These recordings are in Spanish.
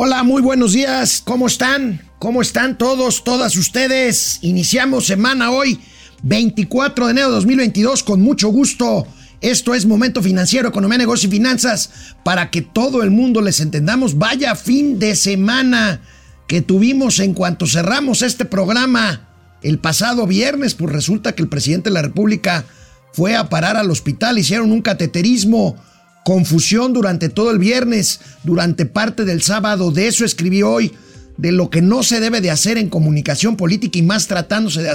Hola, muy buenos días. ¿Cómo están? ¿Cómo están todos, todas ustedes? Iniciamos semana hoy, 24 de enero de 2022, con mucho gusto. Esto es Momento Financiero, Economía, Negocio y Finanzas, para que todo el mundo les entendamos. Vaya fin de semana que tuvimos en cuanto cerramos este programa el pasado viernes, pues resulta que el presidente de la República fue a parar al hospital, hicieron un cateterismo, confusión durante todo el viernes, durante parte del sábado, de eso escribí hoy, de lo que no se debe de hacer en comunicación política y más tratándose de,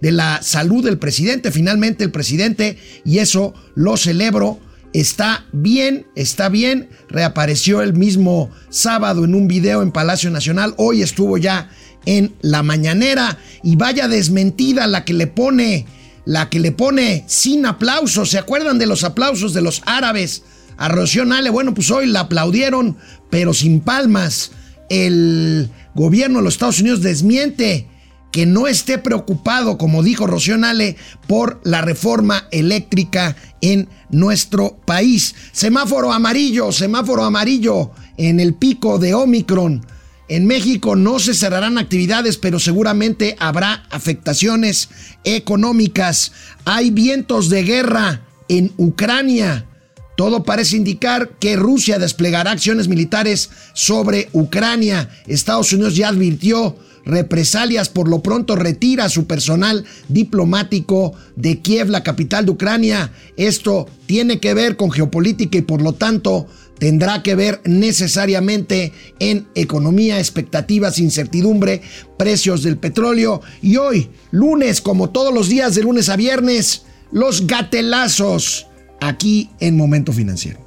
de la salud del presidente. Finalmente el presidente, y eso lo celebro, está bien, está bien, reapareció el mismo sábado en un video en Palacio Nacional, hoy estuvo ya en la mañanera. Y vaya desmentida la que le pone, la que le pone sin aplausos, ¿se acuerdan de los aplausos de los árabes? A Rocío Nale, bueno, pues hoy la aplaudieron, pero sin palmas. El gobierno de los Estados Unidos desmiente que no esté preocupado, como dijo Rocío Nale, por la reforma eléctrica en nuestro país. Semáforo amarillo, semáforo amarillo en el pico de Omicron. En México no se cerrarán actividades, pero seguramente habrá afectaciones económicas. Hay vientos de guerra en Ucrania. Todo parece indicar que Rusia desplegará acciones militares sobre Ucrania. Estados Unidos ya advirtió represalias, por lo pronto retira a su personal diplomático de Kiev, la capital de Ucrania. Esto tiene que ver con geopolítica y por lo tanto tendrá que ver necesariamente en economía, expectativas, incertidumbre, precios del petróleo. Y hoy, lunes, como todos los días de lunes a viernes, los gatelazos aquí en Momento Financiero.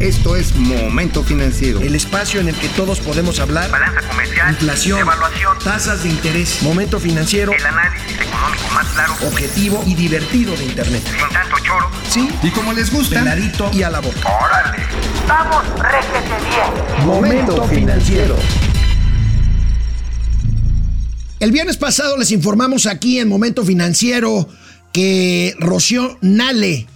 Esto es Momento Financiero. El espacio en el que todos podemos hablar. Balanza comercial. Inflación. Evaluación. Tasas de interés. Momento Financiero. El análisis económico más claro. Objetivo y divertido de Internet. Sin tanto choro. Sí. Y como les gusta. Peladito y a la boca. Órale. Vamos, réjete bien. Momento Financiero. El viernes pasado les informamos aquí en Momento Financiero que Rocío Nale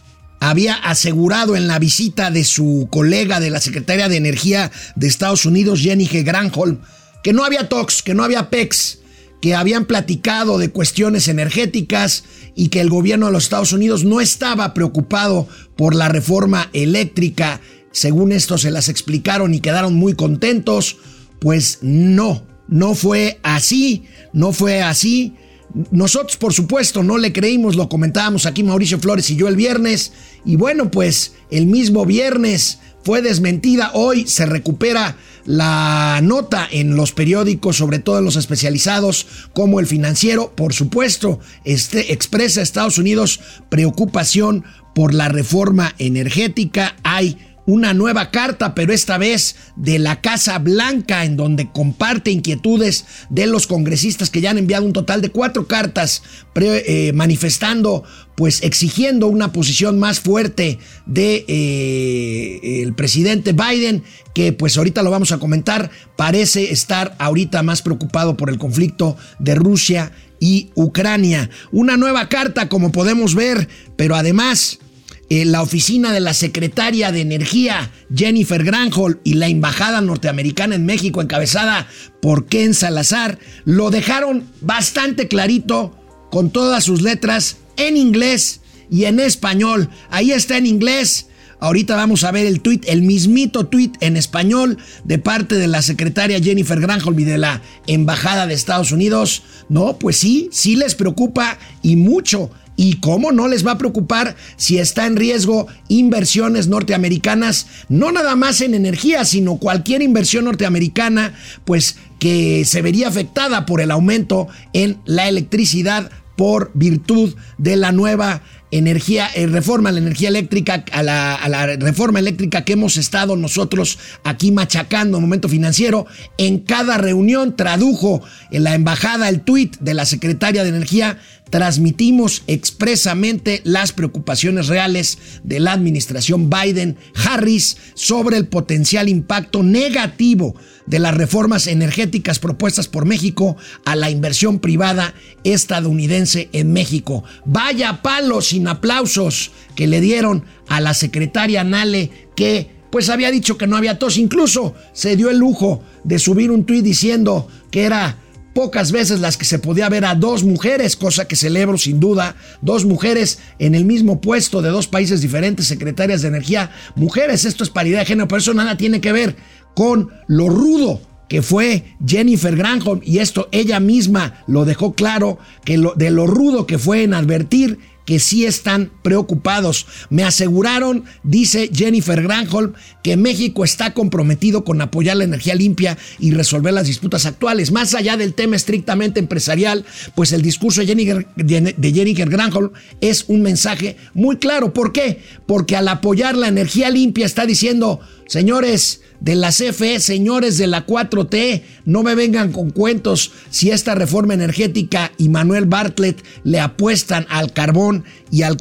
había asegurado en la visita de su colega de la Secretaría de Energía de Estados Unidos, Jenny G. Granholm, que no había TOX, que no había PEX, que habían platicado de cuestiones energéticas y que el gobierno de los Estados Unidos no estaba preocupado por la reforma eléctrica. Según esto se las explicaron y quedaron muy contentos. Pues no, no fue así, no fue así. Nosotros, por supuesto, no le creímos, lo comentábamos aquí Mauricio Flores y yo el viernes. Y bueno, pues el mismo viernes fue desmentida. Hoy se recupera la nota en los periódicos, sobre todo en los especializados, como el financiero. Por supuesto, este expresa Estados Unidos preocupación por la reforma energética. Hay una nueva carta, pero esta vez de la Casa Blanca, en donde comparte inquietudes de los congresistas que ya han enviado un total de cuatro cartas eh, manifestando, pues exigiendo una posición más fuerte de eh, el presidente Biden, que pues ahorita lo vamos a comentar, parece estar ahorita más preocupado por el conflicto de Rusia y Ucrania. Una nueva carta, como podemos ver, pero además eh, la oficina de la secretaria de Energía, Jennifer Granholm, y la embajada norteamericana en México, encabezada por Ken Salazar, lo dejaron bastante clarito, con todas sus letras, en inglés y en español. Ahí está en inglés. Ahorita vamos a ver el tweet, el mismito tweet en español de parte de la secretaria Jennifer Granholm y de la embajada de Estados Unidos. No, pues sí, sí les preocupa y mucho ¿Y cómo no les va a preocupar si está en riesgo inversiones norteamericanas, no nada más en energía, sino cualquier inversión norteamericana, pues que se vería afectada por el aumento en la electricidad por virtud de la nueva energía, eh, reforma la energía eléctrica, a la, a la, reforma eléctrica que hemos estado nosotros aquí machacando en momento financiero. En cada reunión tradujo en la embajada el tuit de la secretaria de Energía transmitimos expresamente las preocupaciones reales de la administración Biden-Harris sobre el potencial impacto negativo de las reformas energéticas propuestas por México a la inversión privada estadounidense en México. Vaya palo sin aplausos que le dieron a la secretaria Nale que pues había dicho que no había tos. Incluso se dio el lujo de subir un tuit diciendo que era pocas veces las que se podía ver a dos mujeres, cosa que celebro sin duda, dos mujeres en el mismo puesto de dos países diferentes, secretarias de energía, mujeres, esto es paridad de género, pero eso nada tiene que ver con lo rudo que fue Jennifer Granholm, y esto ella misma lo dejó claro, que lo, de lo rudo que fue en advertir que sí están preocupados. Me aseguraron, dice Jennifer Granholm, que México está comprometido con apoyar la energía limpia y resolver las disputas actuales. Más allá del tema estrictamente empresarial, pues el discurso de Jennifer, de Jennifer Granholm es un mensaje muy claro. ¿Por qué? Porque al apoyar la energía limpia está diciendo, señores, de la CFE, señores de la 4T, no me vengan con cuentos si esta reforma energética y Manuel Bartlett le apuestan al carbón y al,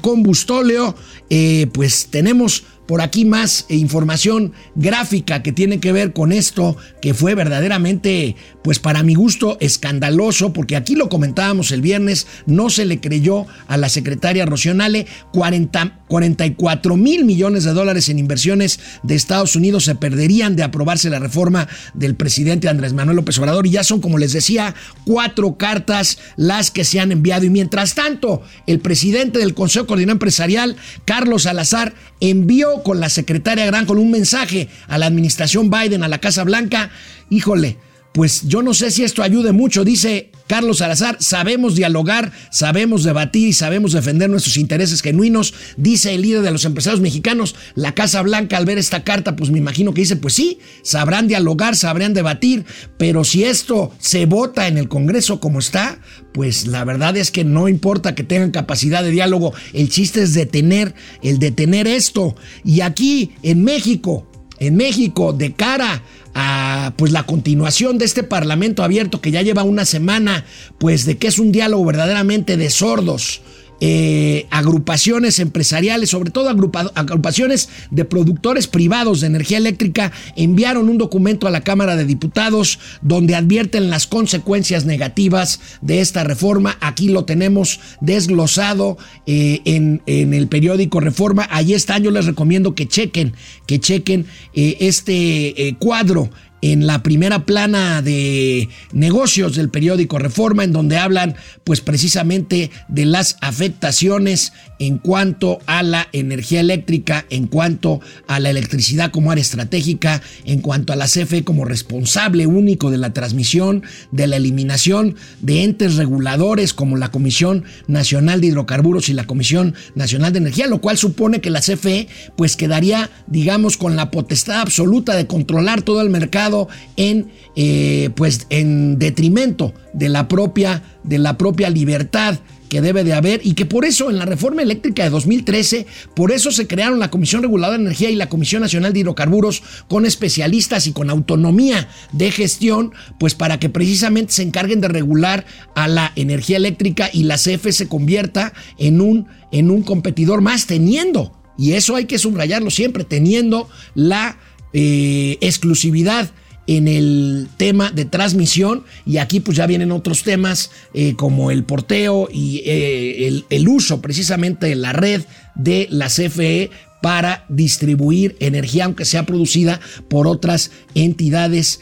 combustóleo, eh, pues tenemos por aquí más información gráfica que tiene que ver con esto, que fue verdaderamente, pues para mi gusto, escandaloso, porque aquí lo comentábamos el viernes, no se le creyó a la secretaria Rocionale, 40, 44 mil millones de dólares en inversiones de Estados Unidos se perderían de aprobarse la reforma del presidente Andrés Manuel López Obrador, y ya son, como les decía, cuatro cartas las que se han enviado, y mientras tanto, el presidente del Consejo Coordinador Empresarial, Carlos Salazar, envió con la secretaria Gran con un mensaje a la administración Biden, a la Casa Blanca. Híjole, pues yo no sé si esto ayude mucho, dice Carlos Salazar, sabemos dialogar, sabemos debatir y sabemos defender nuestros intereses genuinos, dice el líder de los empresarios mexicanos. La Casa Blanca al ver esta carta, pues me imagino que dice, pues sí, sabrán dialogar, sabrán debatir, pero si esto se vota en el Congreso como está, pues la verdad es que no importa que tengan capacidad de diálogo, el chiste es detener, el detener esto. Y aquí en México, en México, de cara a pues la continuación de este parlamento abierto que ya lleva una semana, pues de que es un diálogo verdaderamente de sordos eh, agrupaciones empresariales, sobre todo agrupaciones de productores privados de energía eléctrica, enviaron un documento a la Cámara de Diputados donde advierten las consecuencias negativas de esta reforma. Aquí lo tenemos desglosado eh, en, el periódico Reforma. Allí están, yo les recomiendo que chequen, que chequen eh, este cuadro en la primera plana de negocios del periódico Reforma, en donde hablan pues precisamente de las afectaciones en cuanto a la energía eléctrica, en cuanto a la electricidad como área estratégica, en cuanto a la CFE como responsable único de la transmisión, de la eliminación de entes reguladores como la Comisión Nacional de Hidrocarburos y la Comisión Nacional de Energía, lo cual supone que la CFE pues quedaría, digamos, con la potestad absoluta de controlar todo el mercado en, eh, pues, en detrimento de la, propia, de la propia libertad que debe de haber y que por eso en la reforma eléctrica de 2013, por eso se crearon la Comisión Reguladora de Energía y la Comisión Nacional de Hidrocarburos con especialistas y con autonomía de gestión, pues para que precisamente se encarguen de regular a la energía eléctrica y la CFE se convierta en un, en un competidor más, teniendo, y eso hay que subrayarlo siempre, teniendo la eh, exclusividad en el tema de transmisión y aquí pues ya vienen otros temas eh, como el porteo y eh, el, uso precisamente de la red de la CFE para distribuir energía aunque sea producida por otras entidades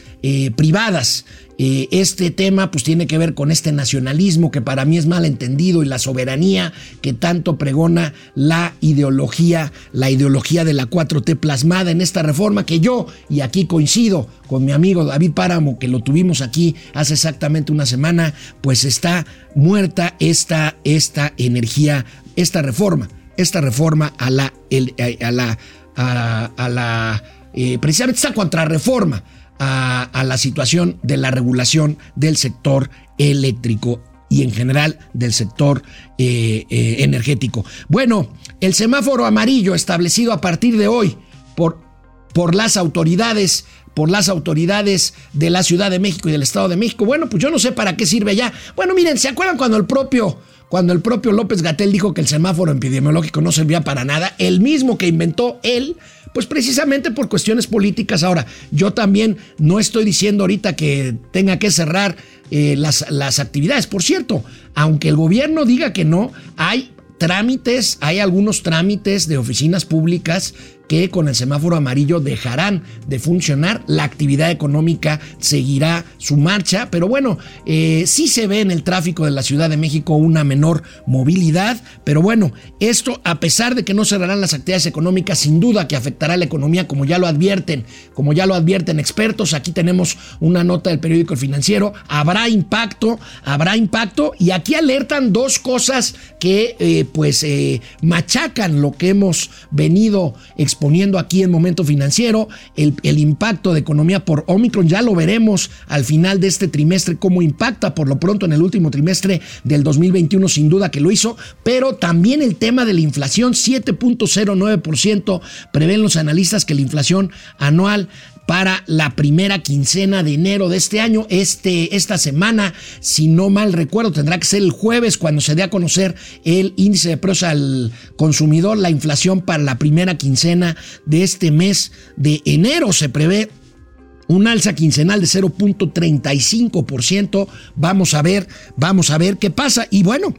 privadas. Eh, este tema pues tiene que ver con este nacionalismo que para mí es mal entendido y la soberanía que tanto pregona la ideología, la ideología de la 4T plasmada en esta reforma que yo, y aquí coincido con mi amigo David Páramo, que lo tuvimos aquí hace exactamente una semana, pues está muerta esta, esta energía, esta reforma, esta reforma a la, a la, a, la eh, precisamente esta contrarreforma a, la situación de la regulación del sector eléctrico y en general del sector eh, eh, energético. Bueno, el semáforo amarillo establecido a partir de hoy por, por las autoridades por las autoridades de la Ciudad de México y del Estado de México. Bueno, pues yo no sé para qué sirve ya. Bueno, miren, ¿se acuerdan cuando el propio cuando el propio López Gatel dijo que el semáforo epidemiológico no servía para nada, el mismo que inventó él, pues precisamente por cuestiones políticas. Ahora, yo también no estoy diciendo ahorita que tenga que cerrar eh, las, las actividades. Por cierto, aunque el gobierno diga que no, hay trámites, hay algunos trámites de oficinas públicas que con el semáforo amarillo dejarán de funcionar, la actividad económica seguirá su marcha, pero bueno, eh, sí se ve en el tráfico de la Ciudad de México una menor movilidad, pero bueno, esto a pesar de que no cerrarán las actividades económicas, sin duda que afectará a la economía, como ya lo advierten, como ya lo advierten expertos, aquí tenemos una nota del periódico El Financiero, habrá impacto, habrá impacto, y aquí alertan dos cosas que eh, pues eh, machacan lo que hemos venido exponiendo aquí en Momento Financiero, el, el impacto de economía por Omicron, ya lo veremos al final de este trimestre cómo impacta, por lo pronto en el último trimestre del 2021 sin duda que lo hizo, pero también el tema de la inflación, 7.09%, prevén los analistas que la inflación anual para la primera quincena de enero de este año. Este, esta semana, si no mal recuerdo, tendrá que ser el jueves cuando se dé a conocer el índice de precios al consumidor, la inflación para la primera quincena de este mes de enero. Se prevé un alza quincenal de 0.35%. Vamos a ver, vamos a ver qué pasa. Y bueno,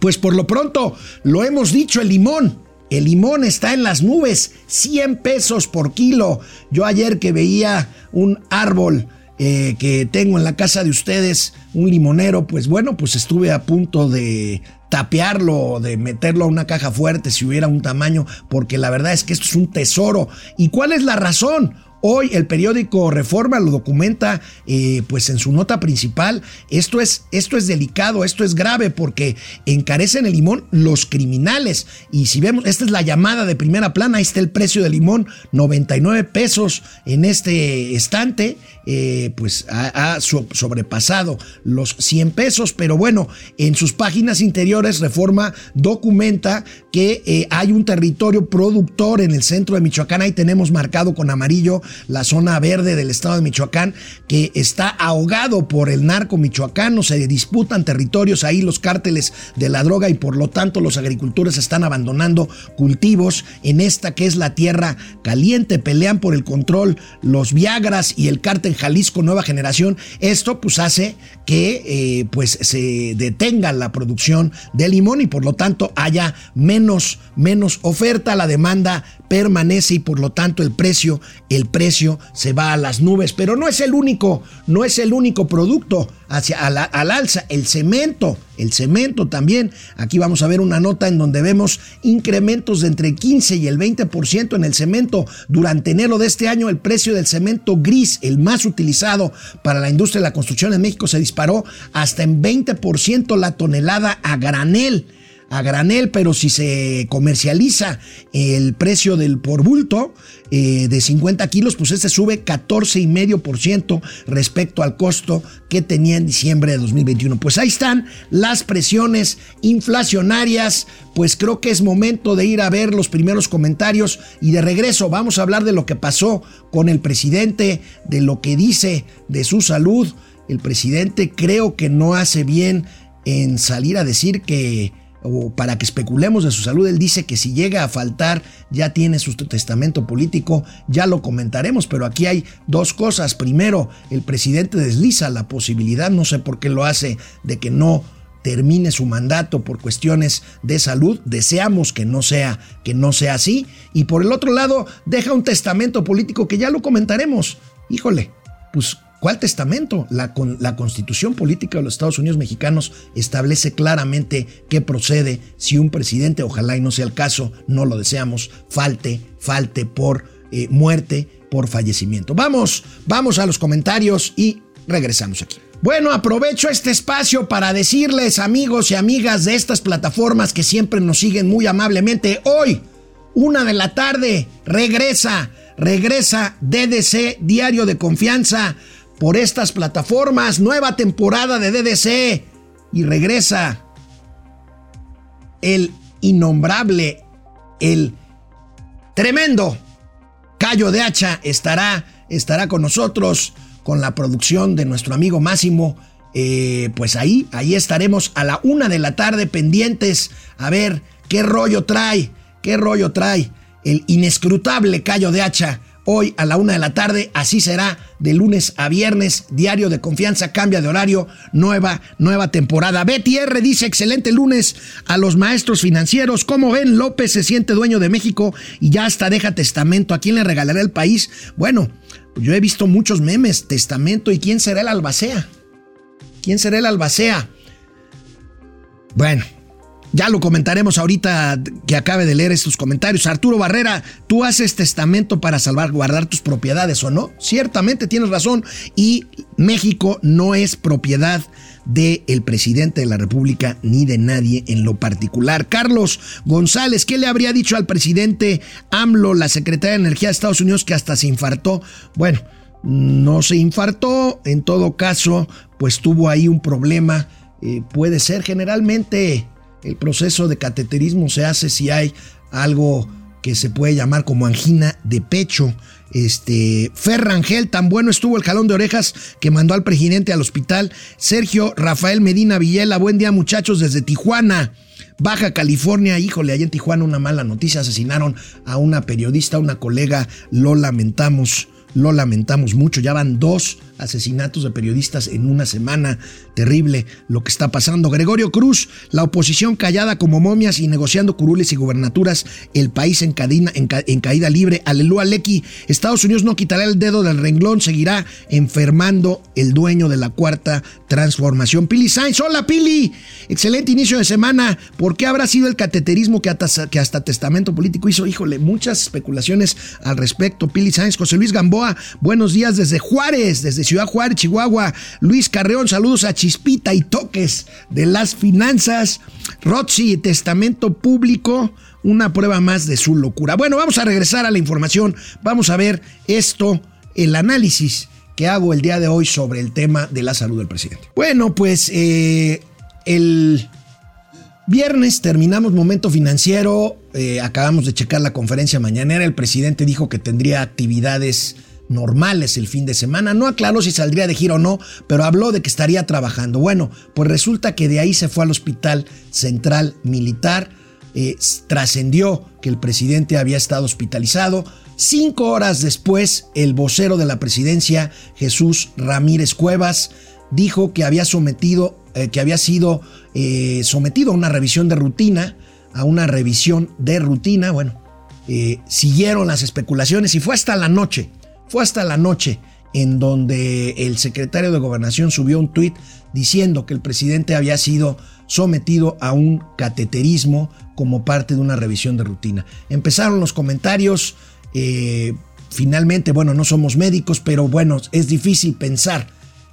pues por lo pronto, lo hemos dicho, el limón. El limón está en las nubes, 100 pesos por kilo. Yo ayer que veía un árbol eh, que tengo en la casa de ustedes, un limonero, pues bueno, pues estuve a punto de tapearlo, de meterlo a una caja fuerte si hubiera un tamaño, porque la verdad es que esto es un tesoro. ¿Y cuál es la razón? Hoy el periódico Reforma lo documenta eh, pues en su nota principal. Esto es, esto es delicado, esto es grave porque encarecen el limón los criminales. Y si vemos, esta es la llamada de primera plana, ahí está el precio del limón, 99 pesos en este estante, eh, pues ha, sobrepasado los 100 pesos. Pero bueno, en sus páginas interiores Reforma documenta que eh, hay un territorio productor en el centro de Michoacán, ahí tenemos marcado con amarillo la zona verde del estado de Michoacán, que está ahogado por el narco michoacano, se disputan territorios ahí los cárteles de la droga y por lo tanto los agricultores están abandonando cultivos en esta que es la tierra caliente, pelean por el control los Viagras y el cártel Jalisco Nueva Generación. Esto pues hace que eh, pues se detenga la producción de limón y por lo tanto haya menos, menos oferta, la demanda permanece y por lo tanto el precio, el precio se va a las nubes. Pero no es el único, no es el único producto hacia al, alza. El cemento, el cemento también. Aquí vamos a ver una nota en donde vemos incrementos de entre 15 y el 20% en el cemento. Durante enero de este año el precio del cemento gris, el más utilizado para la industria de la construcción en México, se disparó hasta en 20% la tonelada a granel a granel, pero si se comercializa el precio del por bulto eh, de 50 kilos, pues este sube 14,5% respecto al costo que tenía en diciembre de 2021. Pues ahí están las presiones inflacionarias, pues creo que es momento de ir a ver los primeros comentarios y de regreso vamos a hablar de lo que pasó con el presidente, de lo que dice de su salud. El presidente creo que no hace bien en salir a decir que o para que especulemos de su salud, él dice que si llega a faltar ya tiene su testamento político, ya lo comentaremos, pero aquí hay dos cosas. Primero, el presidente desliza la posibilidad, no sé por qué lo hace, de que no termine su mandato por cuestiones de salud, deseamos que no sea que no sea así y por el otro lado deja un testamento político que ya lo comentaremos. Híjole, pues ¿Cuál testamento? La, la, constitución política de los Estados Unidos mexicanos establece claramente qué procede si un presidente, ojalá y no sea el caso, no lo deseamos, falte, falte por eh, muerte, por fallecimiento. Vamos, vamos a los comentarios y regresamos aquí. Bueno, aprovecho este espacio para decirles, amigos y amigas de estas plataformas que siempre nos siguen muy amablemente, hoy, una de la tarde, regresa, regresa DDC, Diario de Confianza por estas plataformas. Nueva temporada de DDC. Y regresa el innombrable, el tremendo Cayo de Hacha estará, estará con nosotros con la producción de nuestro amigo Máximo. Eh, pues ahí, ahí estaremos a la una de la tarde pendientes a ver qué rollo trae, qué rollo trae el inescrutable Cayo de Hacha hoy a la una de la tarde. Así será de lunes a viernes. Diario de confianza, cambia de horario, nueva, nueva temporada. Betty R dice: excelente lunes a los maestros financieros. Como ven, López se siente dueño de México y ya hasta deja testamento. ¿A quién le regalará el país? Bueno, yo he visto muchos memes, testamento. ¿Y quién será el albacea? ¿Quién será el albacea? Bueno, ya lo comentaremos ahorita que acabe de leer estos comentarios. Arturo Barrera, ¿tú haces testamento para salvaguardar tus propiedades o no? Ciertamente tienes razón. Y México no es propiedad del presidente de la República ni de nadie en lo particular. Carlos González, ¿qué le habría dicho al presidente AMLO, la secretaria de Energía de Estados Unidos, que hasta se infartó? Bueno, no se infartó, en todo caso, pues tuvo ahí un problema. Eh, puede ser generalmente el proceso de cateterismo se hace si hay algo que se puede llamar como angina de pecho. Este, Ferrangel, tan bueno estuvo el jalón de orejas que mandó al presidente al hospital. Sergio Rafael Medina Villela, buen día muchachos desde Tijuana. Baja California, híjole, allá en Tijuana una mala noticia, asesinaron a una periodista, una colega, lo lamentamos, lo lamentamos mucho, ya van dos asesinatos de periodistas en una semana. Terrible lo que está pasando. Gregorio Cruz, la oposición callada como momias y negociando curules y gubernaturas, el país en, caída libre. Aleluya Lecky, Estados Unidos no quitará el dedo del renglón, seguirá enfermando el dueño de la cuarta transformación. Pili Sainz, hola Pili, excelente inicio de semana. ¿Por qué habrá sido el cateterismo que hasta, que hasta testamento político hizo? Híjole, muchas especulaciones al respecto. Pili Sainz, José Luis Gamboa, buenos días desde Juárez, desde Ciudad Juárez, Chihuahua. Luis Carreón, saludos a Chispita y Toques de las Finanzas. Rotzi, Testamento Público, una prueba más de su locura. Bueno, vamos a regresar a la información. Vamos a ver esto, el análisis que hago el día de hoy sobre el tema de la salud del presidente. Bueno, pues eh, el Viernes terminamos momento financiero, eh, acabamos de checar la conferencia mañanera, el presidente dijo que tendría actividades normales el fin de semana. No aclaró si saldría de giro o no, pero habló de que estaría trabajando. Bueno, pues resulta que de ahí se fue al Hospital Central Militar. Eh, trascendió que el presidente había estado hospitalizado. Cinco horas después, el vocero de la presidencia, Jesús Ramírez Cuevas, dijo que había sometido, eh, que había sido eh, sometido a una revisión de rutina, a una revisión de rutina. Bueno, siguieron las especulaciones y fue hasta la noche fue hasta la noche en donde el secretario de Gobernación subió un tuit diciendo que el presidente había sido sometido a un cateterismo como parte de una revisión de rutina. Empezaron los comentarios, eh, finalmente, bueno, no somos médicos, pero bueno, es difícil pensar,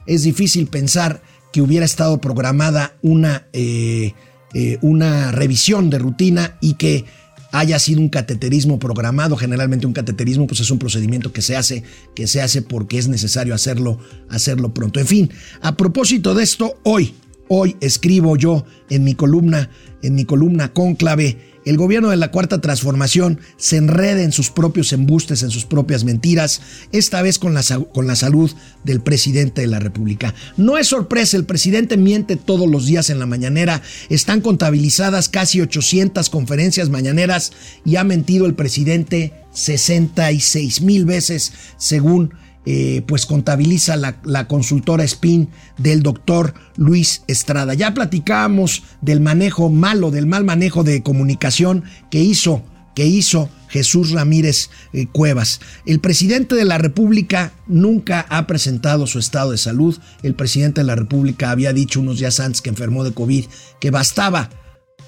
es difícil pensar que hubiera estado programada una, eh, eh, una revisión de rutina y que haya sido un cateterismo programado. Generalmente un cateterismo pues es un procedimiento que se hace, que se hace porque es necesario hacerlo, hacerlo pronto. En fin, a propósito de esto, hoy, hoy escribo yo en mi columna, en mi columna cónclave, el gobierno de la Cuarta Transformación se enreda en sus propios embustes, en sus propias mentiras, esta vez con la, con la salud del presidente de la República. No es sorpresa, el presidente miente todos los días en la mañanera, están contabilizadas casi 800 conferencias mañaneras y ha mentido el presidente 66 mil veces según eh, pues contabiliza la, consultora SPIN del doctor Luis Estrada. Ya platicábamos del manejo malo, del mal manejo de comunicación que hizo, que hizo Jesús Ramírez eh, Cuevas. El presidente de la República nunca ha presentado su estado de salud. El presidente de la República había dicho unos días antes que enfermó de COVID que bastaba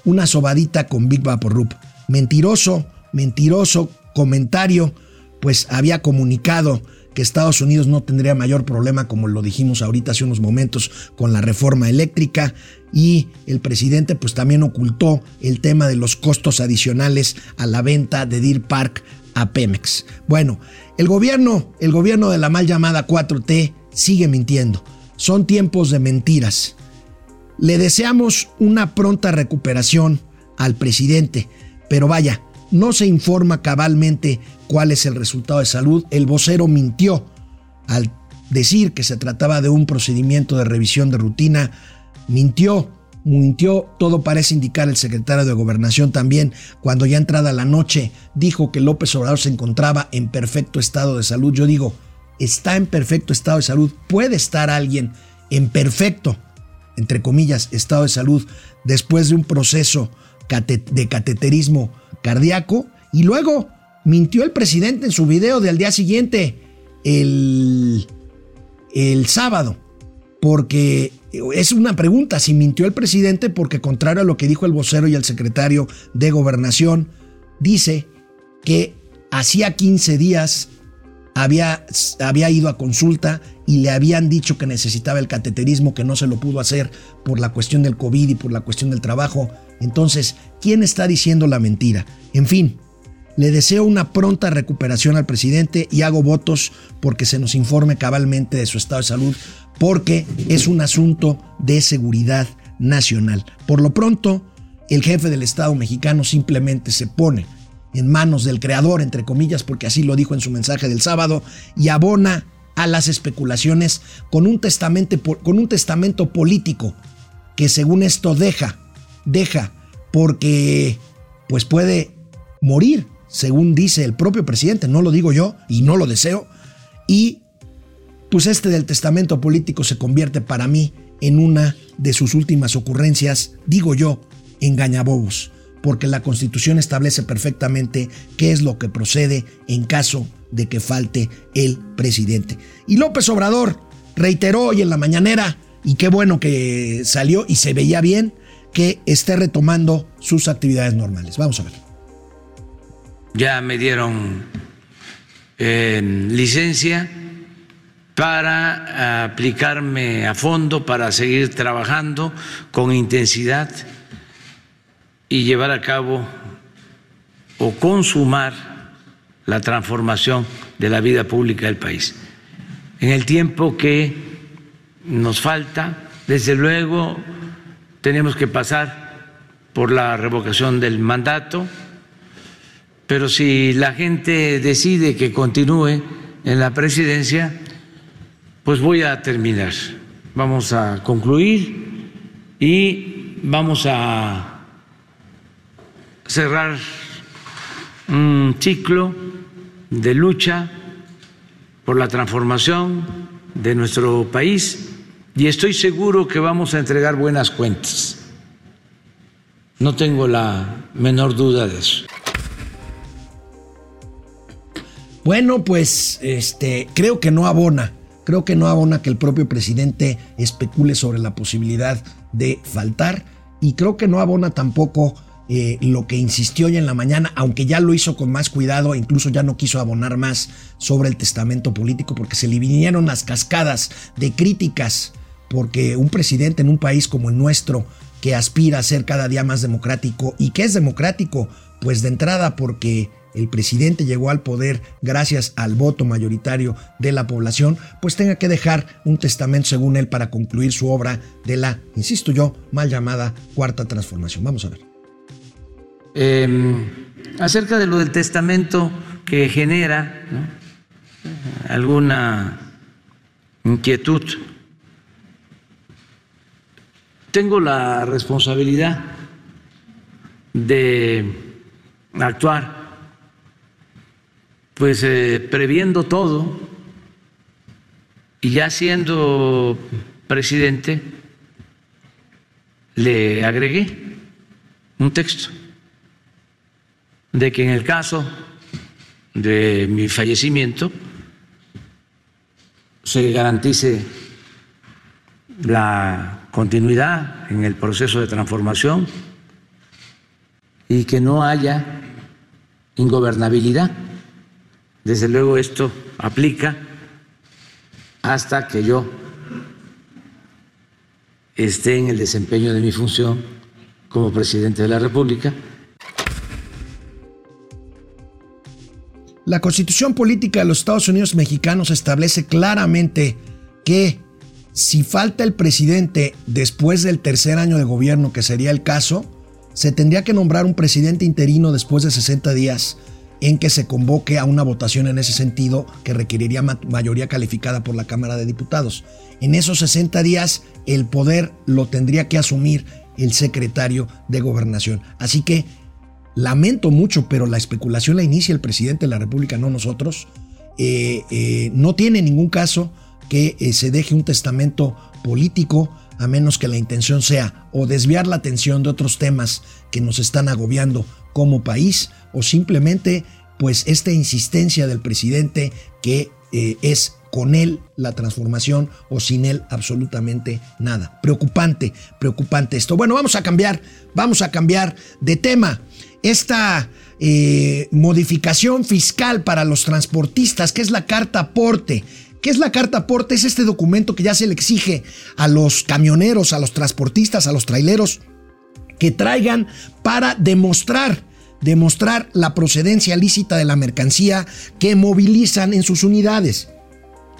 una sobadita con Big Vaporrup. Mentiroso, mentiroso comentario, pues había comunicado que Estados Unidos no tendría mayor problema, como lo dijimos ahorita hace unos momentos, con la reforma eléctrica. Y el presidente pues también ocultó el tema de los costos adicionales a la venta de Deer Park a Pemex. Bueno, el gobierno, el gobierno de la mal llamada 4T sigue mintiendo. Son tiempos de mentiras. Le deseamos una pronta recuperación al presidente, pero vaya, no se informa cabalmente cuál es el resultado de salud. El vocero mintió al decir que se trataba de un procedimiento de revisión de rutina. Mintió mintió, todo parece indicar el secretario de Gobernación también, cuando ya entrada la noche dijo que López Obrador se encontraba en perfecto estado de salud. Yo digo, está en perfecto estado de salud. Puede estar alguien en perfecto, entre comillas, estado de salud después de un proceso de cateterismo cardíaco. Y luego mintió el presidente en su video del día siguiente, el, el sábado, porque es una pregunta si mintió el presidente, porque contrario a lo que dijo el vocero y el secretario de gobernación, dice que hacía 15 días había, había ido a consulta y le habían dicho que necesitaba el cateterismo, que no se lo pudo hacer por la cuestión del COVID y por la cuestión del trabajo. Entonces, ¿quién está diciendo la mentira? En fin, le deseo una pronta recuperación al presidente y hago votos porque se nos informe cabalmente de su estado de salud, porque es un asunto de seguridad nacional. Por lo pronto, el jefe del Estado mexicano simplemente se pone en manos del creador, entre comillas, porque así lo dijo en su mensaje del sábado, y abona a las especulaciones con un testamento, con un testamento político que según esto deja, deja, porque pues puede morir, según dice el propio presidente, no lo digo yo y no lo deseo, y pues este del testamento político se convierte para mí en una de sus últimas ocurrencias, digo yo, engañabobos porque la Constitución establece perfectamente qué es lo que procede en caso de que falte el presidente. Y López Obrador reiteró hoy en la mañanera, y qué bueno que salió y se veía bien, que esté retomando sus actividades normales. Vamos a ver. Ya me dieron eh, licencia para aplicarme a fondo, para seguir trabajando con intensidad y llevar a cabo o consumar la transformación de la vida pública del país. En el tiempo que nos falta, desde luego, tenemos que pasar por la revocación del mandato, pero si la gente decide que continúe en la presidencia, pues voy a terminar. Vamos a concluir y vamos a cerrar un ciclo de lucha por la transformación de nuestro país y estoy seguro que vamos a entregar buenas cuentas. No tengo la menor duda de eso. Bueno, pues este creo que no abona. Creo que no abona que el propio presidente especule sobre la posibilidad de faltar y creo que no abona tampoco eh, lo que insistió hoy en la mañana, aunque ya lo hizo con más cuidado, incluso ya no quiso abonar más sobre el testamento político, porque se le vinieron las cascadas de críticas, porque un presidente en un país como el nuestro, que aspira a ser cada día más democrático, y que es democrático, pues de entrada porque el presidente llegó al poder gracias al voto mayoritario de la población, pues tenga que dejar un testamento según él para concluir su obra de la, insisto yo, mal llamada cuarta transformación. Vamos a ver. Em, acerca de lo del testamento que genera alguna inquietud, tengo la responsabilidad de actuar pues eh, previendo todo y ya siendo presidente le agregué un texto de que en el caso de mi fallecimiento se garantice la continuidad en el proceso de transformación y que no haya ingobernabilidad. Desde luego esto aplica hasta que yo esté en el desempeño de mi función como presidente de la República. La constitución política de los Estados Unidos mexicanos establece claramente que si falta el presidente después del tercer año de gobierno, que sería el caso, se tendría que nombrar un presidente interino después de 60 días en que se convoque a una votación en ese sentido que requeriría mayoría calificada por la Cámara de Diputados. En esos 60 días el poder lo tendría que asumir el secretario de gobernación. Así que lamento mucho, pero la especulación la inicia el presidente de la República, no nosotros. Eh, eh, no tiene ningún caso que eh, se deje un testamento político a menos que la intención sea o desviar la atención de otros temas que nos están agobiando como país o simplemente pues esta insistencia del presidente que es con él la transformación o sin él absolutamente nada. Preocupante, preocupante esto. Bueno, vamos a cambiar, vamos a cambiar de tema. Esta eh, modificación fiscal para los transportistas, que es la carta aporte, ¿Qué es la carta aporte? Es este documento que ya se le exige a los camioneros, a los transportistas, a los traileros que traigan para demostrar demostrar la procedencia lícita de la mercancía que movilizan en sus unidades.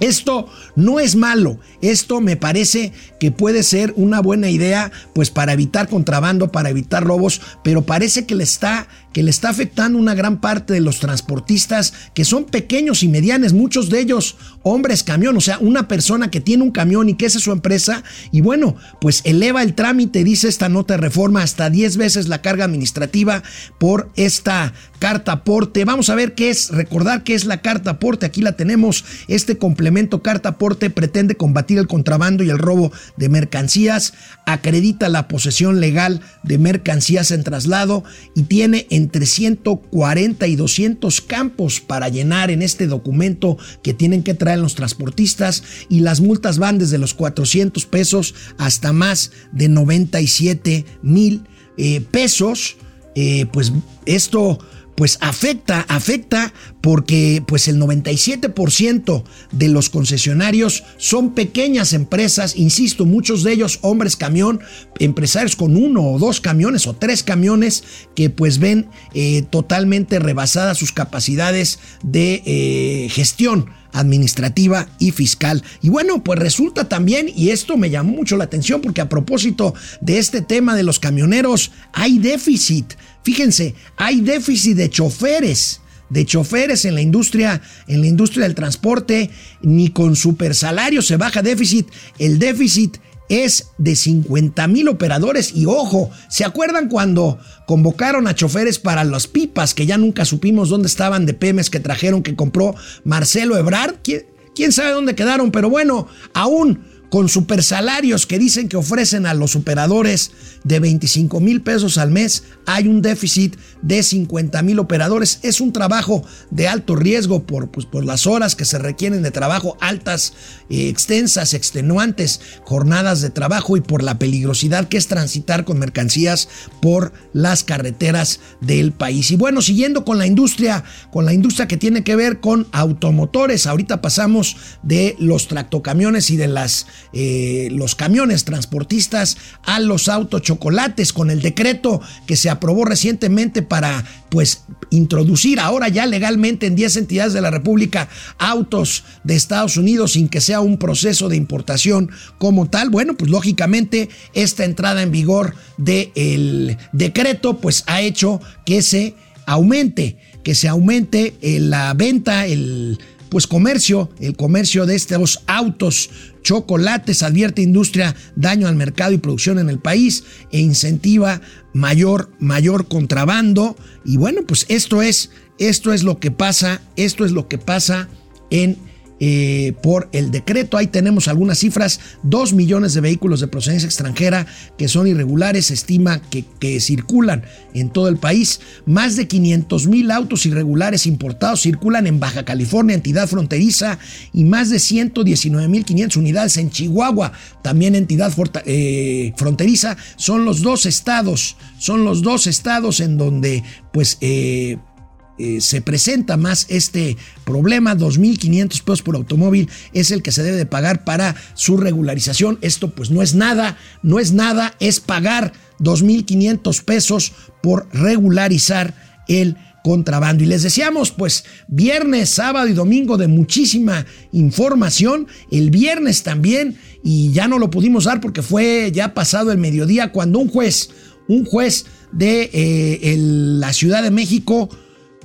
Esto no es malo, esto me parece que puede ser una buena idea pues para evitar contrabando, para evitar robos, pero parece que le está que le está afectando una gran parte de los transportistas que son pequeños y medianos, muchos de ellos hombres camión, o sea, una persona que tiene un camión y que es su empresa y bueno, pues eleva el trámite, dice esta nota de reforma, hasta 10 veces la carga administrativa por esta carta aporte. Vamos a ver qué es, recordar qué es la carta aporte, aquí la tenemos, este complemento carta aporte pretende combatir el contrabando y el robo de mercancías, acredita la posesión legal de mercancías en traslado y tiene en entre 140 y 200 campos para llenar en este documento que tienen que traer los transportistas y las multas van desde los 400 pesos hasta más de 97 mil eh, pesos. Eh, pues esto pues afecta, afecta porque pues el 97% de los concesionarios son pequeñas empresas, insisto, muchos de ellos hombres camión, empresarios con uno o dos camiones o tres camiones que pues ven eh, totalmente rebasadas sus capacidades de eh, gestión administrativa y fiscal. Y bueno, pues resulta también, y esto me llamó mucho la atención porque a propósito de este tema de los camioneros, hay déficit. Fíjense, hay déficit de choferes de choferes en la industria, en la industria del transporte, ni con super salario se baja déficit. El déficit es de 50 mil operadores y ojo, ¿se acuerdan cuando convocaron a choferes para las pipas que ya nunca supimos dónde estaban de Pemes que trajeron que compró Marcelo Ebrard? ¿Quién, quién sabe dónde quedaron? Pero bueno, aún con supersalarios que dicen que ofrecen a los operadores de 25 mil pesos al mes, hay un déficit de 50 mil operadores. Es un trabajo de alto riesgo por, pues, por las horas que se requieren de trabajo, altas, eh, extensas, extenuantes jornadas de trabajo y por la peligrosidad que es transitar con mercancías por las carreteras del país. Y bueno, siguiendo con la industria, con la industria que tiene que ver con automotores, ahorita pasamos de los tractocamiones y de las eh, los camiones transportistas a los autos chocolates con el decreto que se aprobó recientemente para pues introducir ahora ya legalmente en 10 entidades de la República autos de Estados Unidos sin que sea un proceso de importación como tal. Bueno, pues lógicamente esta entrada en vigor del decreto pues ha hecho que se aumente, que se aumente eh, la venta, el pues comercio, el comercio de estos autos chocolates, advierte industria daño al mercado y producción en el país e incentiva mayor, mayor contrabando. Y bueno, pues esto es, esto es lo que pasa, esto es lo que pasa en eh, por el decreto. Ahí tenemos algunas cifras. Dos millones de vehículos de procedencia extranjera que son irregulares, se estima que, circulan en todo el país. Más de 500 mil autos irregulares importados circulan en Baja California, entidad fronteriza, y más de 119 mil 500 unidades en Chihuahua, también entidad eh, fronteriza. Son los dos estados, son los dos estados en donde pues... Eh, eh, se presenta más este problema, 2.500 pesos por automóvil es el que se debe de pagar para su regularización. Esto pues no es nada, no es nada, es pagar 2.500 pesos por regularizar el contrabando. Y les decíamos, pues, viernes, sábado y domingo de muchísima información. El viernes también, y ya no lo pudimos dar porque fue ya pasado el mediodía, cuando un juez, un juez de eh, la Ciudad de México,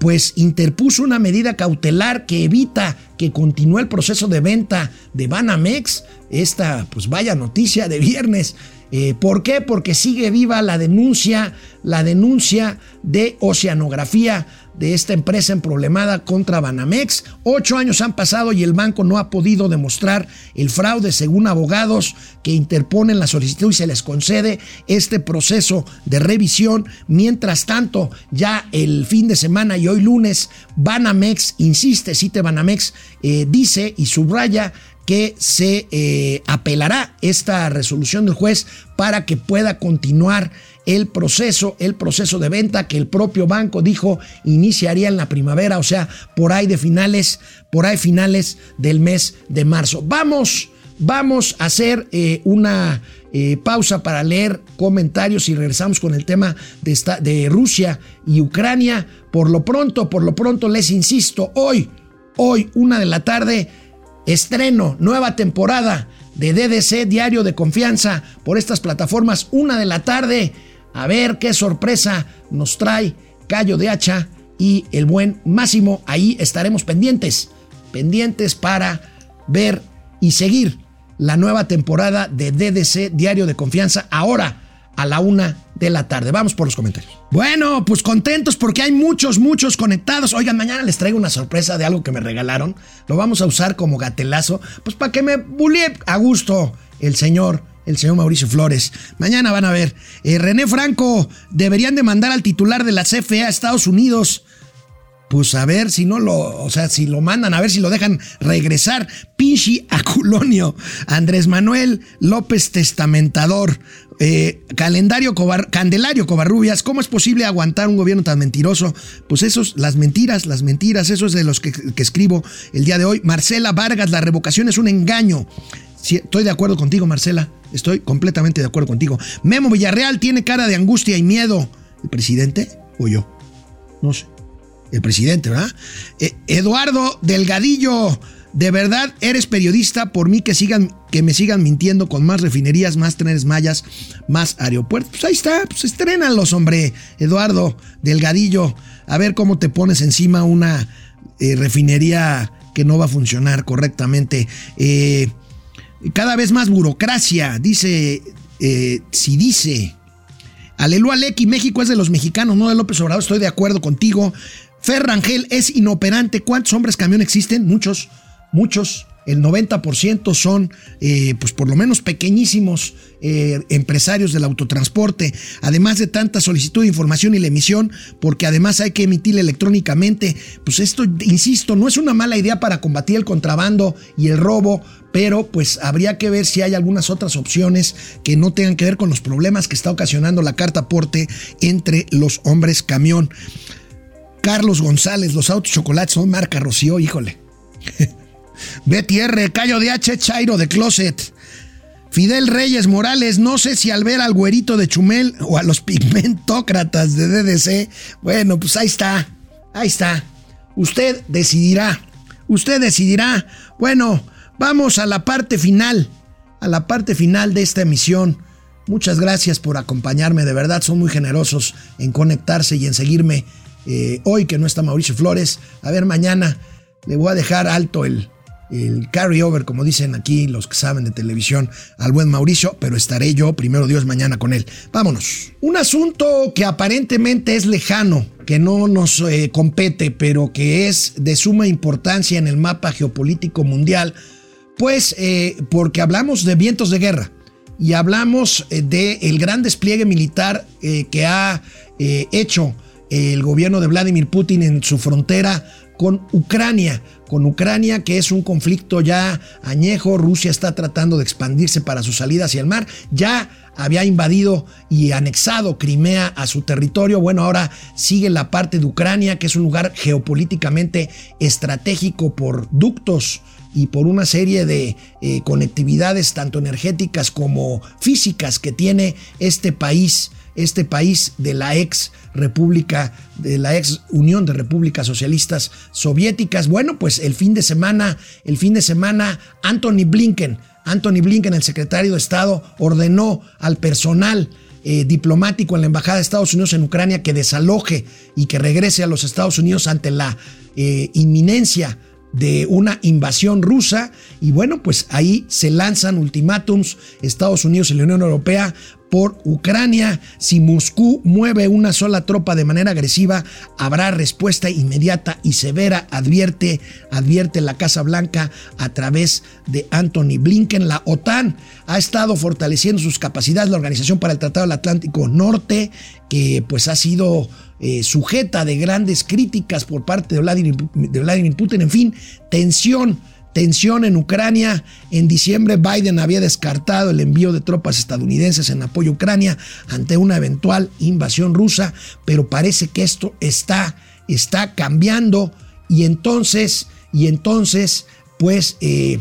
pues interpuso una medida cautelar que evita que continúe el proceso de venta de Banamex. Esta, pues vaya noticia de viernes. Eh, ¿Por qué? Porque sigue viva la denuncia, la denuncia de oceanografía de esta empresa emproblemada contra Banamex. Ocho años han pasado y el banco no ha podido demostrar el fraude según abogados que interponen la solicitud y se les concede este proceso de revisión. Mientras tanto, ya el fin de semana y hoy lunes, Banamex, insiste, cite Banamex, eh, dice y subraya que se eh, apelará esta resolución del juez para que pueda continuar el proceso, el proceso de venta que el propio banco dijo iniciaría en la primavera, o sea, por ahí de finales, por ahí finales del mes de marzo. Vamos, vamos a hacer eh, una eh, pausa para leer comentarios y regresamos con el tema de, esta, de Rusia y Ucrania. Por lo pronto, por lo pronto les insisto, hoy, hoy, una de la tarde, estreno, nueva temporada de DDC Diario de Confianza por estas plataformas, una de la tarde. A ver qué sorpresa nos trae Cayo de Hacha y el buen Máximo. Ahí estaremos pendientes, pendientes para ver y seguir la nueva temporada de DDC Diario de Confianza ahora a la una de la tarde. Vamos por los comentarios. Bueno, pues contentos porque hay muchos, muchos conectados. Oigan, mañana les traigo una sorpresa de algo que me regalaron. Lo vamos a usar como gatelazo, pues para que me bulie a gusto el señor el señor Mauricio Flores. Mañana van a ver. Eh, René Franco, deberían de mandar al titular de la CFE a Estados Unidos. Pues a ver si no lo, o sea, si lo mandan, a ver si lo dejan regresar. Pinchi Aculonio, Andrés Manuel López Testamentador, eh, calendario Candelario Covarrubias, ¿cómo es posible aguantar un gobierno tan mentiroso? Pues esos, las mentiras, las mentiras, eso es de los que, que escribo el día de hoy. Marcela Vargas, la revocación es un engaño. Estoy de acuerdo contigo, Marcela. Estoy completamente de acuerdo contigo. Memo Villarreal tiene cara de angustia y miedo. ¿El presidente o yo? No sé. El presidente, ¿verdad? Eh, Eduardo Delgadillo, de verdad eres periodista. Por mí que sigan, que me sigan mintiendo con más refinerías, más trenes mayas, más aeropuertos. Pues ahí está, pues estrénalos, hombre. Eduardo Delgadillo, a ver cómo te pones encima una eh, refinería que no va a funcionar correctamente. Eh, cada vez más burocracia, dice, eh, si dice, Aleluya Lequi, México es de los mexicanos, no de López Obrador, estoy de acuerdo contigo. Ferrangel es inoperante, ¿cuántos hombres camión existen? Muchos, muchos el 90% son, eh, pues por lo menos pequeñísimos eh, empresarios del autotransporte, además de tanta solicitud de información y la emisión, porque además hay que emitir electrónicamente, pues esto, insisto, no es una mala idea para combatir el contrabando y el robo, pero pues habría que ver si hay algunas otras opciones que no tengan que ver con los problemas que está ocasionando la carta aporte entre los hombres camión. Carlos González, los autos chocolates son marca Rocío, híjole. BTR, Cayo de H, Chairo de Closet. Fidel Reyes Morales, no sé si al ver al güerito de Chumel o a los pigmentócratas de DDC, bueno, pues ahí está, ahí está. Usted decidirá, usted decidirá. Bueno, vamos a la parte final, a la parte final de esta emisión. Muchas gracias por acompañarme, de verdad son muy generosos en conectarse y en seguirme eh, hoy que no está Mauricio Flores. A ver, mañana le voy a dejar alto el, el carryover, como dicen aquí los que saben de televisión, al buen Mauricio, pero estaré yo, primero Dios, mañana con él. Vámonos. Un asunto que aparentemente es lejano, que no nos eh, compete, pero que es de suma importancia en el mapa geopolítico mundial, pues eh, porque hablamos de vientos de guerra y hablamos eh, del gran despliegue militar que ha hecho el gobierno de Vladimir Putin en su frontera con Ucrania, con Ucrania, que es un conflicto ya añejo. Rusia está tratando de expandirse para su salida hacia el mar. Ya había invadido y anexado Crimea a su territorio. Bueno, ahora sigue la parte de Ucrania, que es un lugar geopolíticamente estratégico por ductos y por una serie de eh, conectividades tanto energéticas como físicas que tiene este país este país de la ex República, de la ex Unión de Repúblicas Socialistas Soviéticas. Bueno, pues el fin de semana, el fin de semana, Anthony Blinken, Anthony Blinken, el secretario de Estado, ordenó al personal eh, diplomático en la Embajada de Estados Unidos en Ucrania que desaloje y que regrese a los Estados Unidos ante la eh, inminencia de una invasión rusa y bueno, pues ahí se lanzan ultimátums Estados Unidos y la Unión Europea por Ucrania. Si Moscú mueve una sola tropa de manera agresiva, habrá respuesta inmediata y severa, advierte, advierte la Casa Blanca a través de Anthony Blinken. La OTAN ha estado fortaleciendo sus capacidades, la Organización para el Tratado del Atlántico Norte, que pues ha sido eh, sujeta de grandes críticas por parte de Vladimir, de Vladimir Putin. En fin, tensión Tensión en Ucrania. En diciembre Biden había descartado el envío de tropas estadounidenses en apoyo a Ucrania ante una eventual invasión rusa, pero parece que esto está, está cambiando y entonces, y entonces, pues, eh,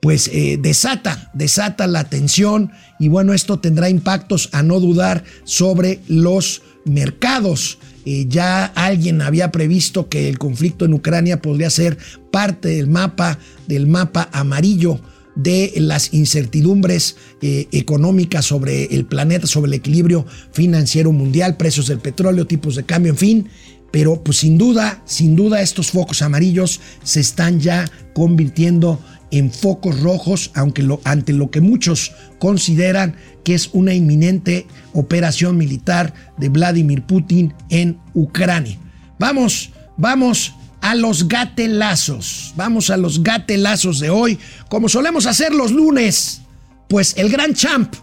pues eh, desata, desata la tensión y bueno, esto tendrá impactos a no dudar sobre los mercados. Eh, ya alguien había previsto que el conflicto en Ucrania podría ser parte del mapa, del mapa amarillo de las incertidumbres eh, económicas sobre el planeta, sobre el equilibrio financiero mundial, precios del petróleo, tipos de cambio, en fin. Pero pues sin duda, sin duda estos focos amarillos se están ya convirtiendo en focos rojos, aunque ante lo que muchos consideran que es una inminente operación militar de Vladimir Putin en Ucrania. Vamos, vamos a los gatelazos. Vamos a los gatelazos de hoy, como solemos hacer los lunes. Pues el gran champ,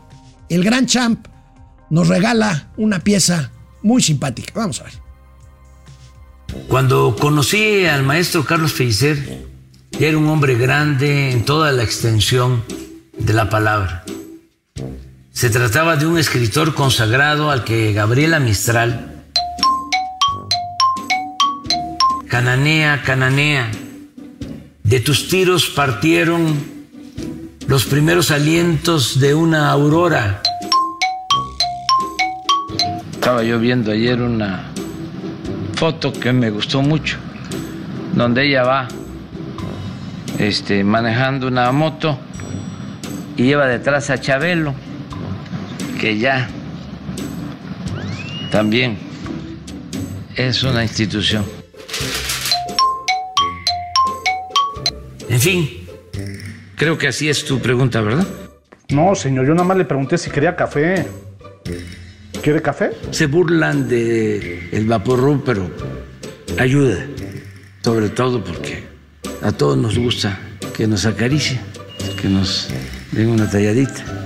el gran champ nos regala una pieza muy simpática. Vamos a ver. Cuando conocí al maestro Carlos Pellicer, era un hombre grande en toda la extensión de la palabra. Se trataba de un escritor consagrado al que Gabriela Mistral, Cananea, Cananea, de tus tiros partieron los primeros alientos de una aurora. Estaba yo viendo ayer una foto que me gustó mucho, donde ella va este, manejando una moto y lleva detrás a Chabelo, que ya también es una institución. En fin, creo que así es tu pregunta, ¿verdad? No, señor, yo nada más le pregunté si quería café. ¿Quiere café? Se burlan de el vaporru, pero ayuda, sobre todo porque a todos nos gusta que nos acaricie, que nos den una talladita.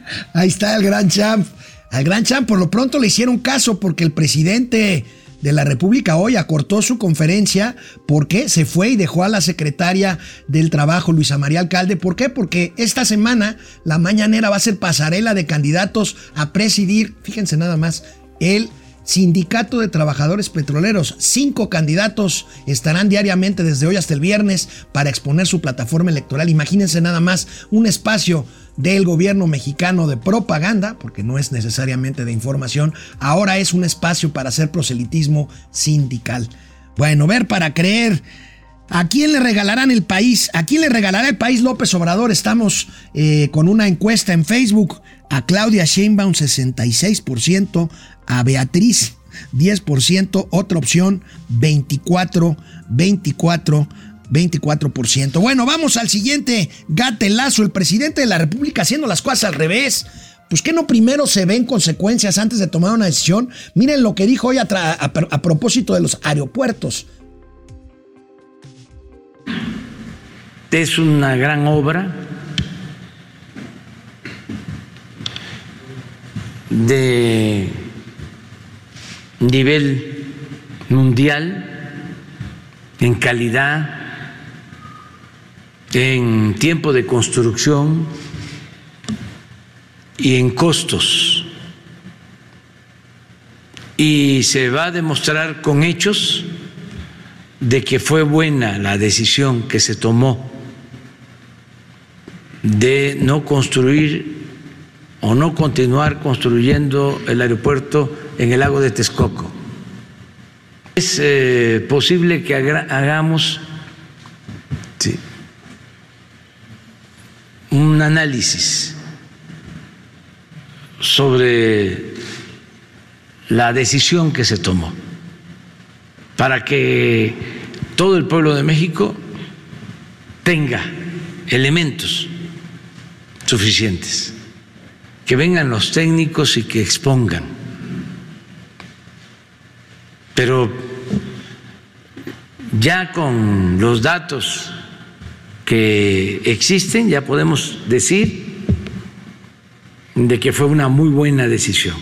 Ahí está el gran champ. Al gran champ por lo pronto le hicieron caso porque el presidente de la República hoy acortó su conferencia porque se fue y dejó a la secretaria del Trabajo, Luisa María Alcalde. ¿Por qué? Porque esta semana la mañanera va a ser pasarela de candidatos a presidir, fíjense nada más, el Sindicato de Trabajadores Petroleros. Cinco candidatos estarán diariamente desde hoy hasta el viernes para exponer su plataforma electoral. Imagínense nada más un espacio del gobierno mexicano de propaganda, porque no es necesariamente de información, ahora es un espacio para hacer proselitismo sindical. Bueno, ver para creer. ¿A quién le regalarán el país? ¿A quién le regalará el país López Obrador? Estamos eh, con una encuesta en Facebook. A Claudia Sheinbaum 66%, a Beatriz 10%, otra opción 24, 24, 24%. Bueno, vamos al siguiente gatelazo. El presidente de la República haciendo las cosas al revés. Pues que no primero se ven consecuencias antes de tomar una decisión. Miren lo que dijo hoy a, a propósito de los aeropuertos. Es una gran obra de nivel mundial en calidad, en tiempo de construcción y en costos. Y se va a demostrar con hechos de que fue buena la decisión que se tomó de no construir o no continuar construyendo el aeropuerto en el lago de Texcoco. Es eh, posible que hagamos un análisis sobre la decisión que se tomó para que todo el pueblo de México tenga elementos suficientes, que vengan los técnicos y que expongan. Pero ya con los datos que existen, ya podemos decir de que fue una muy buena decisión.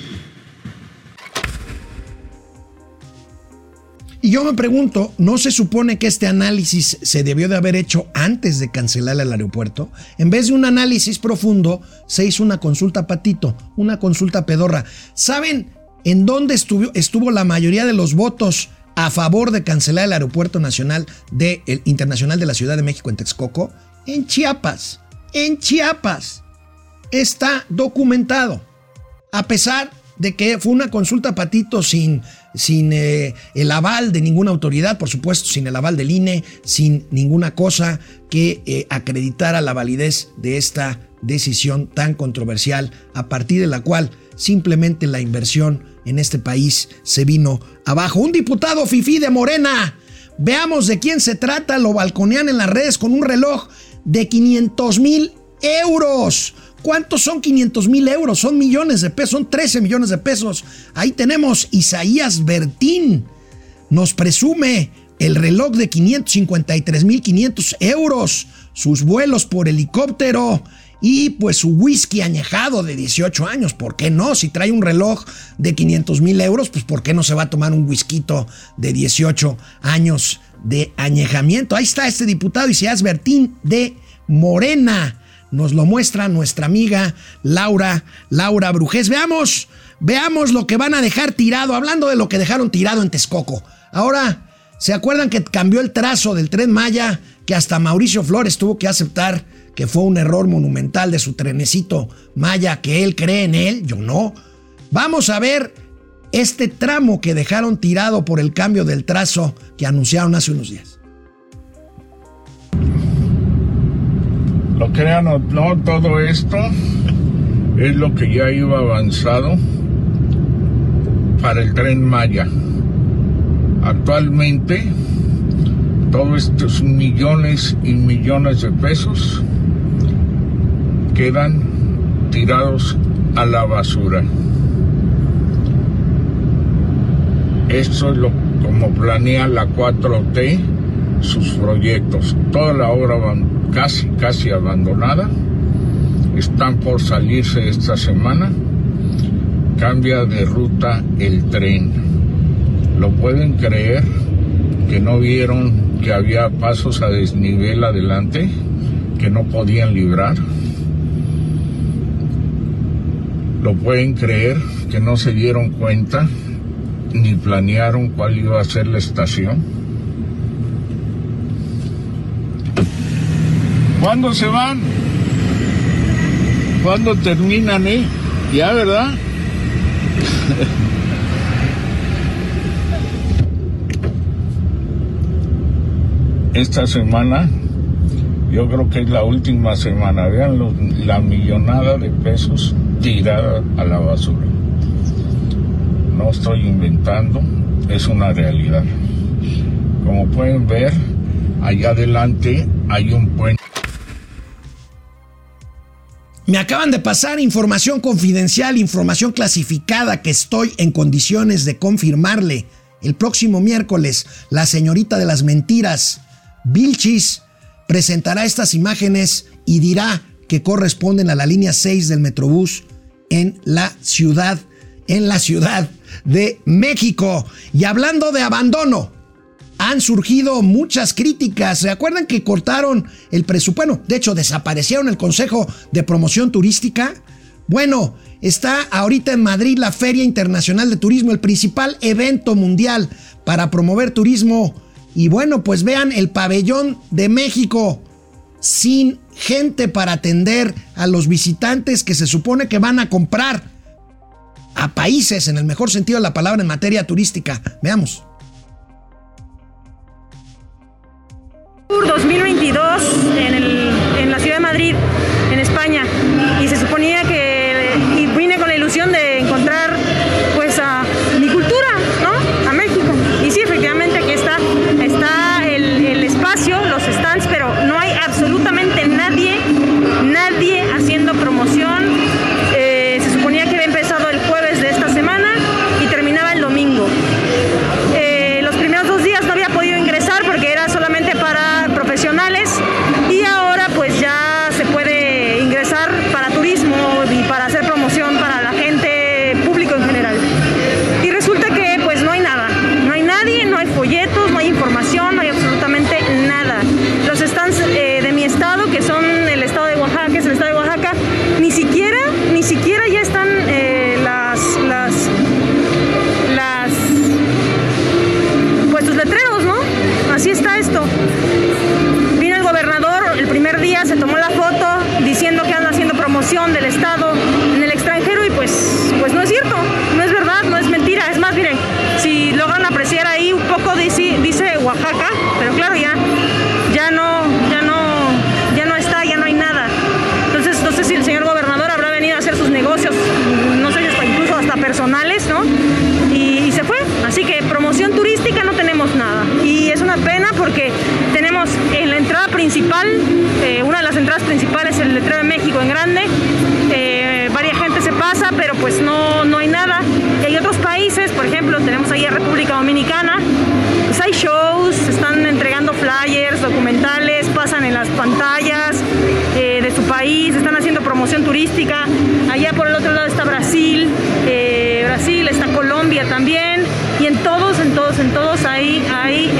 Y yo me pregunto, ¿no se supone que este análisis se debió de haber hecho antes de cancelar el aeropuerto? En vez de un análisis profundo, se hizo una consulta patito, una consulta pedorra. ¿Saben en dónde estuvo, estuvo la mayoría de los votos a favor de cancelar el aeropuerto nacional de, internacional de la Ciudad de México en Texcoco? En Chiapas. En Chiapas. Está documentado. A pesar de que fue una consulta patito sin, sin eh, el aval de ninguna autoridad, por supuesto, sin el aval del INE, sin ninguna cosa que eh, acreditara la validez de esta decisión tan controversial, a partir de la cual simplemente la inversión en este país se vino abajo. Un diputado FIFI de Morena. Veamos de quién se trata. Lo balconean en las redes con un reloj de 500 mil euros. ¿Cuántos son 500 mil euros? Son millones de pesos, son 13 millones de pesos. Ahí tenemos Isaías Bertín. Nos presume el reloj de 553 mil 500 euros, sus vuelos por helicóptero y pues su whisky añejado de 18 años. ¿Por qué no? Si trae un reloj de 500 mil euros, pues ¿por qué no se va a tomar un whisky de 18 años de añejamiento? Ahí está este diputado Isaías Bertín de Morena. Nos lo muestra nuestra amiga Laura, Laura Brujés. Veamos, veamos lo que van a dejar tirado, hablando de lo que dejaron tirado en Texcoco. Ahora, ¿se acuerdan que cambió el trazo del tren Maya? Que hasta Mauricio Flores tuvo que aceptar que fue un error monumental de su trenecito Maya, que él cree en él, yo no. Vamos a ver este tramo que dejaron tirado por el cambio del trazo que anunciaron hace unos días. Lo crean o no, todo esto es lo que ya iba avanzado para el tren Maya. Actualmente, todos estos millones y millones de pesos quedan tirados a la basura. Esto es lo como planea la 4T sus proyectos. Toda la obra casi, casi abandonada. Están por salirse esta semana. Cambia de ruta el tren. ¿Lo pueden creer que no vieron que había pasos a desnivel adelante que no podían librar? ¿Lo pueden creer que no se dieron cuenta ni planearon cuál iba a ser la estación? ¿Cuándo se van? ¿Cuándo terminan, eh? Ya, ¿verdad? Esta semana, yo creo que es la última semana. Vean la millonada de pesos tirada a la basura. No estoy inventando, es una realidad. Como pueden ver, allá adelante hay un puente. Me acaban de pasar información confidencial, información clasificada que estoy en condiciones de confirmarle. El próximo miércoles, la señorita de las mentiras, Vilchis, presentará estas imágenes y dirá que corresponden a la línea 6 del Metrobús en la ciudad, en la ciudad de México. Y hablando de abandono, han surgido muchas críticas. ¿Se acuerdan que cortaron el presupuesto? de hecho, desaparecieron el Consejo de Promoción Turística. Bueno, está ahorita en Madrid la Feria Internacional de Turismo, el principal evento mundial para promover turismo. Y bueno, pues vean el pabellón de México sin gente para atender a los visitantes que se supone que van a comprar a países, en el mejor sentido de la palabra, en materia turística. Veamos. 2022 en, en, la ciudad de Madrid, en España, construcción de principal, eh, una de las entradas principales, el letrero de México en grande. Eh, varias gente se pasa, pero pues no, no hay nada. Y hay otros países, por ejemplo, tenemos ahí a República Dominicana, pues hay shows, están entregando flyers, documentales, pasan en las pantallas eh, de su país, están haciendo promoción turística. Allá por el otro lado está Brasil, Brasil, está Colombia también. Y en todos, en todos, en todos hay, hay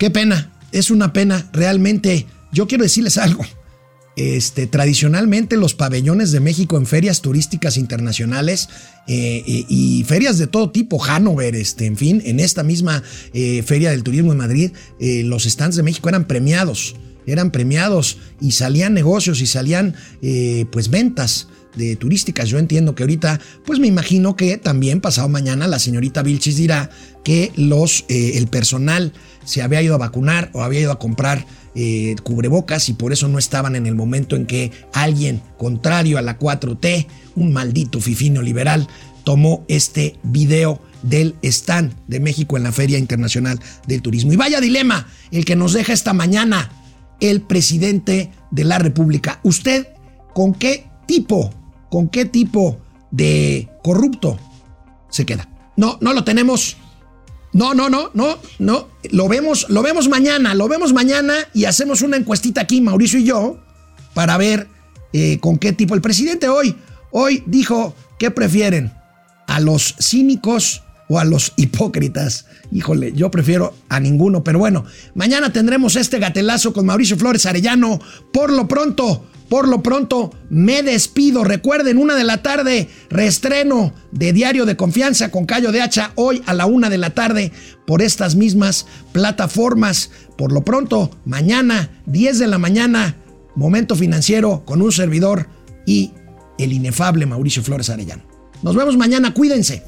Qué pena, es una pena, realmente. Yo quiero decirles algo. Este, tradicionalmente los pabellones de México en ferias turísticas internacionales eh, y ferias de todo tipo, Hanover, este, en fin, en esta misma eh, feria del turismo de Madrid, eh, los stands de México eran premiados, eran premiados y salían negocios y salían pues ventas de turísticas. Yo entiendo que ahorita, pues me imagino que también pasado mañana la señorita Vilchis dirá que los, eh, el personal se había ido a vacunar o había ido a comprar eh, cubrebocas y por eso no estaban en el momento en que alguien contrario a la 4T, un maldito fifino liberal, tomó este video del stand de México en la Feria Internacional del Turismo. Y vaya dilema el que nos deja esta mañana el presidente de la República. ¿Usted con qué tipo, con qué tipo de corrupto se queda? No, no lo tenemos. No, no, no, no, no. Lo vemos, lo vemos mañana, lo vemos mañana y hacemos una encuestita aquí, Mauricio y yo, para ver eh, con qué tipo. El presidente hoy, hoy dijo, ¿qué prefieren? ¿A los cínicos o a los hipócritas? Híjole, yo prefiero a ninguno, pero bueno, mañana tendremos este gatelazo con Mauricio Flores Arellano. Por lo pronto, por lo pronto, me despido. Recuerden, una de la tarde, reestreno de Diario de Confianza con Cayo de Hacha, hoy a la una de la tarde, por estas mismas plataformas. Por lo pronto, mañana, 10 de la mañana, momento financiero con un servidor y el inefable Mauricio Flores Arellano. Nos vemos mañana, cuídense.